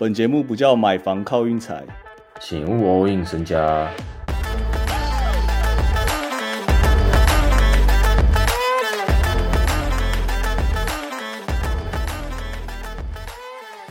本节目不叫买房靠运财，请勿 all in 身家。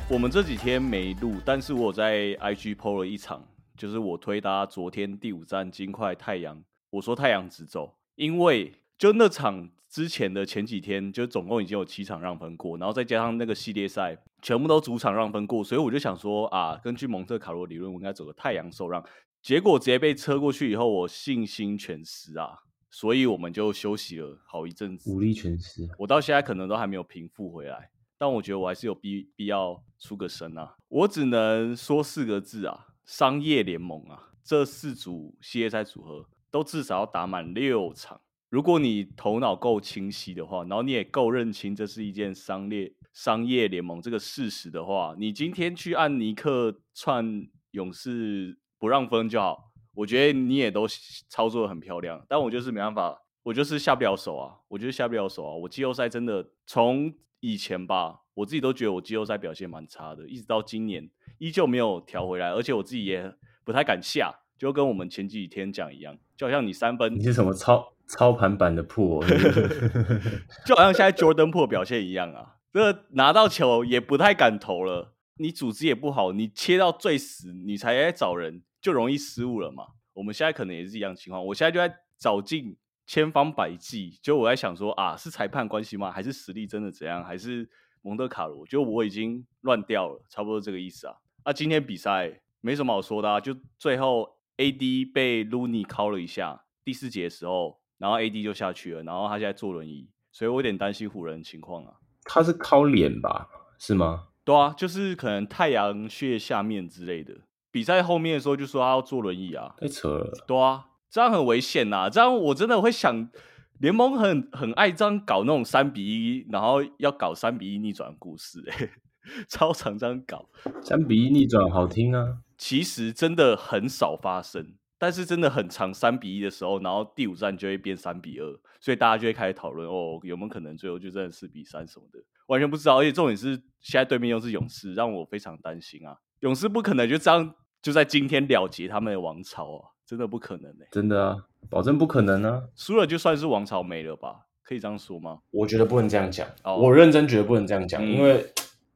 我们这几天没录，但是我在 IG PO 了一场，就是我推搭昨天第五站金块太阳，我说太阳直走，因为就那场之前的前几天，就总共已经有七场让分过，然后再加上那个系列赛全部都主场让分过，所以我就想说啊，根据蒙特卡罗理论，我应该走个太阳受让，结果直接被车过去以后，我信心全失啊，所以我们就休息了好一阵子，武力全失。我到现在可能都还没有平复回来。但我觉得我还是有必必要出个声啊！我只能说四个字啊：商业联盟啊！这四组系列赛组合都至少要打满六场。如果你头脑够清晰的话，然后你也够认清这是一件商业商业联盟这个事实的话，你今天去按尼克串勇士不让分就好。我觉得你也都操作的很漂亮，但我就是没办法，我就是下不了手啊！我就是下不了手啊！我季后赛真的从。以前吧，我自己都觉得我季后赛表现蛮差的，一直到今年依旧没有调回来，而且我自己也不太敢下，就跟我们前几天讲一样，就好像你三分，你是什么操操盘版的破，就好像现在 Jordan 破表现一样啊，这拿到球也不太敢投了，你组织也不好，你切到最死，你才在找人，就容易失误了嘛。我们现在可能也是一样情况，我现在就在找进。千方百计，就我在想说啊，是裁判关系吗？还是实力真的怎样？还是蒙德卡罗？就我已经乱掉了，差不多这个意思啊。那今天比赛没什么好说的啊，就最后 AD 被 Looney 敲了一下，第四节的时候，然后 AD 就下去了，然后他现在坐轮椅，所以我有点担心湖人的情况啊。他是靠脸吧？是吗？对啊，就是可能太阳穴下面之类的。比赛后面的时候就说他要坐轮椅啊，太扯了。对啊。这样很危险呐！这样我真的会想，联盟很很爱这样搞那种三比一，然后要搞三比一逆转故事，哎，超常这样搞。三比一逆转好听啊，其实真的很少发生，但是真的很长三比一的时候，然后第五战就会变三比二，所以大家就会开始讨论哦，有没有可能最后就真的四比三什么的，完全不知道。而且重点是现在对面又是勇士，让我非常担心啊！勇士不可能就这样就在今天了结他们的王朝啊！真的不可能哎！真的啊，保证不可能啊！输了就算是王朝没了吧？可以这样说吗？我觉得不能这样讲。我认真觉得不能这样讲，因为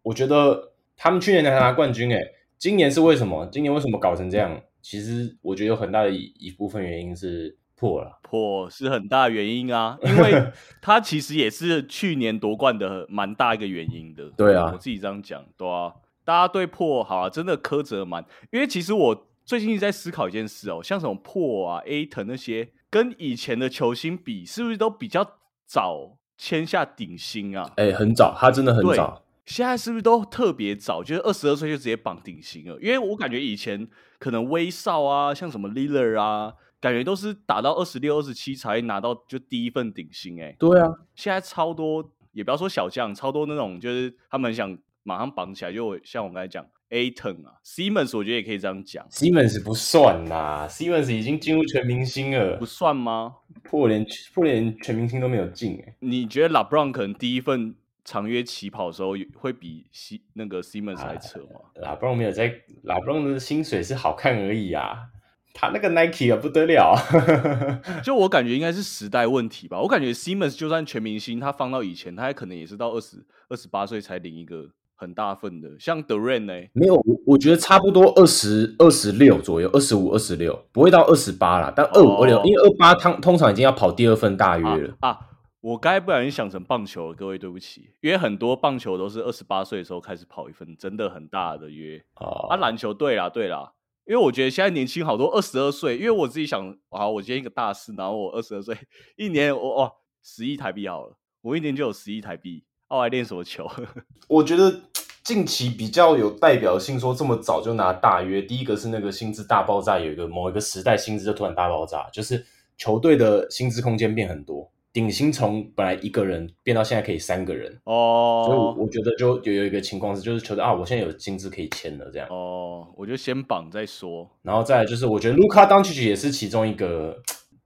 我觉得他们去年才拿冠军，哎，今年是为什么？今年为什么搞成这样？其实我觉得有很大的一一部分原因是破了，破是很大原因啊，因为 他其实也是去年夺冠的蛮大一个原因的。对啊，我自己这样讲，对啊，大家对破好啊，真的苛责蛮，因为其实我。最近一直在思考一件事哦，像什么破啊、A 腾那些，跟以前的球星比，是不是都比较早签下顶薪啊？哎，很早，他真的很早。现在是不是都特别早？就是二十二岁就直接绑顶薪了？因为我感觉以前可能威少啊，像什么 Liller 啊，感觉都是打到二十六、二十七才拿到就第一份顶薪。哎，对啊，现在超多，也不要说小将，超多那种就是他们想马上绑起来，就像我刚才讲。A ten 啊，Simmons 我觉得也可以这样讲，Simmons 不算啦，Simmons 已经进入全明星了，不算吗？破连破连全明星都没有进哎，你觉得 LeBron 可能第一份长约起跑的时候会比西那个 Simmons 还扯吗？LeBron 没有在，LeBron 的薪水是好看而已啊，他那个 Nike 啊不得了，就我感觉应该是时代问题吧，我感觉 Simmons 就算全明星，他放到以前，他还可能也是到二十二十八岁才领一个。很大份的，像 Duran 呢？没有，我我觉得差不多二十二十六左右，二十五、二十六，不会到二十八啦。但二五、二六，因为二八通通常已经要跑第二份大约了啊。我刚才不小心想成棒球了，各位对不起，因为很多棒球都是二十八岁的时候开始跑一份真的很大的约啊。篮球对啦对啦，因为我觉得现在年轻好多二十二岁，因为我自己想，啊，我今天一个大四，然后我二十二岁，一年我哇十亿台币好了，我一年就有十亿台币。后来练什么球？我觉得近期比较有代表性，说这么早就拿大约。第一个是那个薪资大爆炸，有一个某一个时代薪资就突然大爆炸，就是球队的薪资空间变很多，顶薪从本来一个人变到现在可以三个人哦。所以我觉得就有有一个情况是，就是球队啊，我现在有薪资可以签了这样哦，我就先绑再说，然后再就是我觉得卢卡当曲也是其中一个。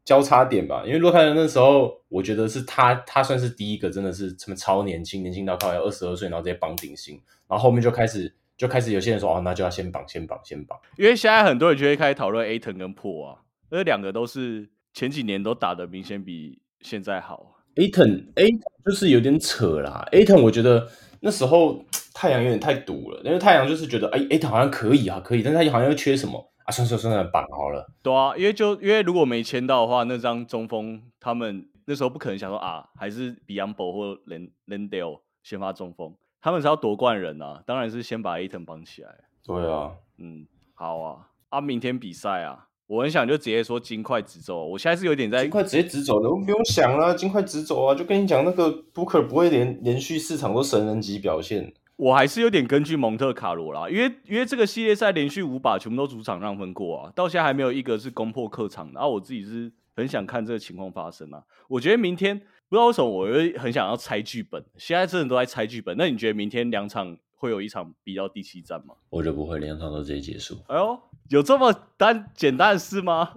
交叉点吧，因为洛凯人那时候，我觉得是他，他算是第一个，真的是什么超年轻，年轻到快要二十二岁，然后直接绑顶薪，然后后面就开始就开始有些人说哦，那就要先绑，先绑，先绑。因为现在很多人就会开始讨论 A 腾跟破啊，这两个都是前几年都打的明显比现在好。Aton A 就是有点扯啦，Aton 我觉得那时候 太阳有点太堵了，因为太阳就是觉得哎 A 腾好像可以啊，可以，但是他好像又缺什么？啊，算算算算绑好了。对啊，因为就因为如果没签到的话，那张中锋他们那时候不可能想说啊，还是 Biombo 或 Len Lendale 先发中锋，他们是要夺冠人啊，当然是先把 Aton 绑起来。对啊，嗯，好啊，啊，明天比赛啊，我很想就直接说金块直走，我现在是有点在金块直接直走的，我不用想了，金块直走啊，就跟你讲那个 Booker 不会连连续四场都神人级表现。我还是有点根据蒙特卡罗啦，因为因为这个系列赛连续五把全部都主场让分过啊，到现在还没有一个是攻破客场的。然后我自己是很想看这个情况发生啊。我觉得明天不知道为什么，我会很想要猜剧本。现在真的都在猜剧本。那你觉得明天两场会有一场比到第七战吗？我觉得不会，两场都直接结束。哎呦，有这么单简单的事吗？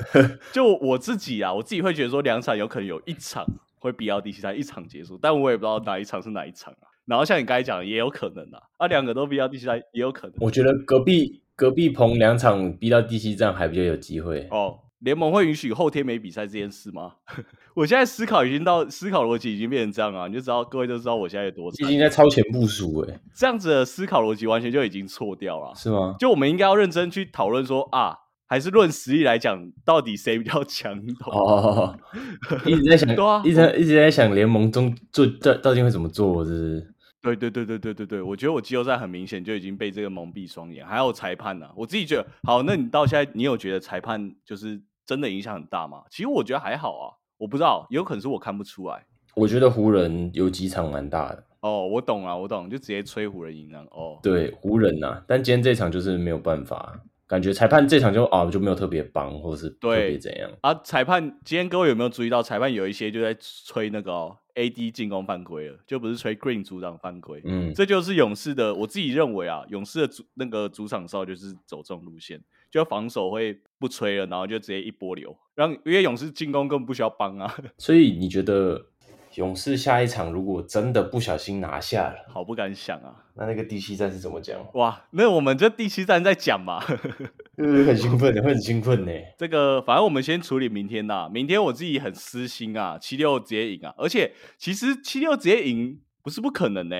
就我自己啊，我自己会觉得说两场有可能有一场会比到第七站，一场结束，但我也不知道哪一场是哪一场啊。然后像你刚才讲，也有可能啊，啊，两个都逼到第七站也有可能。我觉得隔壁隔壁棚两场逼到第七站还比较有机会哦。联盟会允许后天没比赛这件事吗？我现在思考已经到思考逻辑已经变成这样啊，你就知道各位都知道我现在有多已经在超前部署哎，这样子的思考逻辑完全就已经错掉了，是吗？就我们应该要认真去讨论说啊，还是论实力来讲，到底谁比较强？哦，一直在想，一直一直在想联盟中做到到底会怎么做，是不是？对对对对对对对，我觉得我季后赛很明显就已经被这个蒙蔽双眼，还有裁判呢。我自己觉得，好，那你到现在，你有觉得裁判就是真的影响很大吗？其实我觉得还好啊，我不知道，有可能是我看不出来。我觉得湖人有几场蛮大的。哦，我懂啊，我懂，就直接吹湖人赢了。哦，对，湖人呐，但今天这场就是没有办法，感觉裁判这场就啊就没有特别帮，或者是特别怎样啊？裁判今天各位有没有注意到，裁判有一些就在吹那个。A.D. 进攻犯规了，就不是吹 Green 主场犯规。嗯，这就是勇士的。我自己认为啊，勇士的主那个主场哨就是走这种路线，就防守会不吹了，然后就直接一波流，让因为勇士进攻根本不需要帮啊。所以你觉得？勇士下一场如果真的不小心拿下了，好不敢想啊！那那个第七战是怎么讲？哇，那我们这第七战在讲嘛，很兴奋，会很兴奋呢。这个反正我们先处理明天呐，明天我自己很私心啊，七六直接赢啊，而且其实七六直接赢不是不可能呢。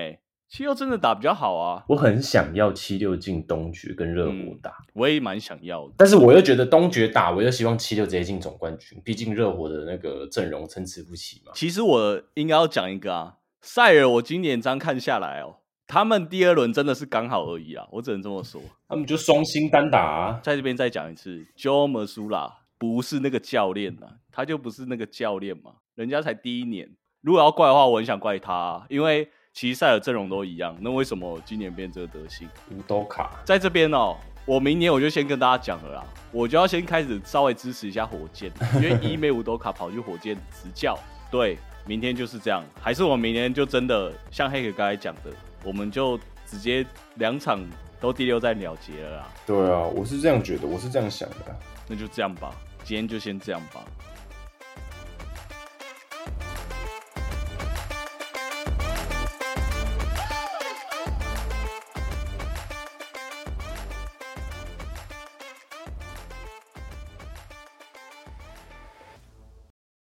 七六真的打比较好啊！我很想要七六进东决跟热火打，我也蛮想要的。但是我又觉得东决打，我又希望七六直接进总冠军，毕竟热火的那个阵容参差不齐嘛。其实我应该要讲一个啊，塞尔，我今年这样看下来哦，他们第二轮真的是刚好而已啊，我只能这么说。他们就双星单打，啊，在这边再讲一次，Jo Masula 不是那个教练呐，他就不是那个教练嘛，人家才第一年。如果要怪的话，我很想怪他，因为。其实赛尔阵容都一样，那为什么今年变这个德行？五斗卡在这边哦，我明年我就先跟大家讲了啦，我就要先开始稍微支持一下火箭，因为 伊梅五斗卡跑去火箭执教，对，明天就是这样，还是我明年就真的像黑哥刚才讲的，我们就直接两场都第六战了结了啦。对啊，我是这样觉得，我是这样想的，那就这样吧，今天就先这样吧。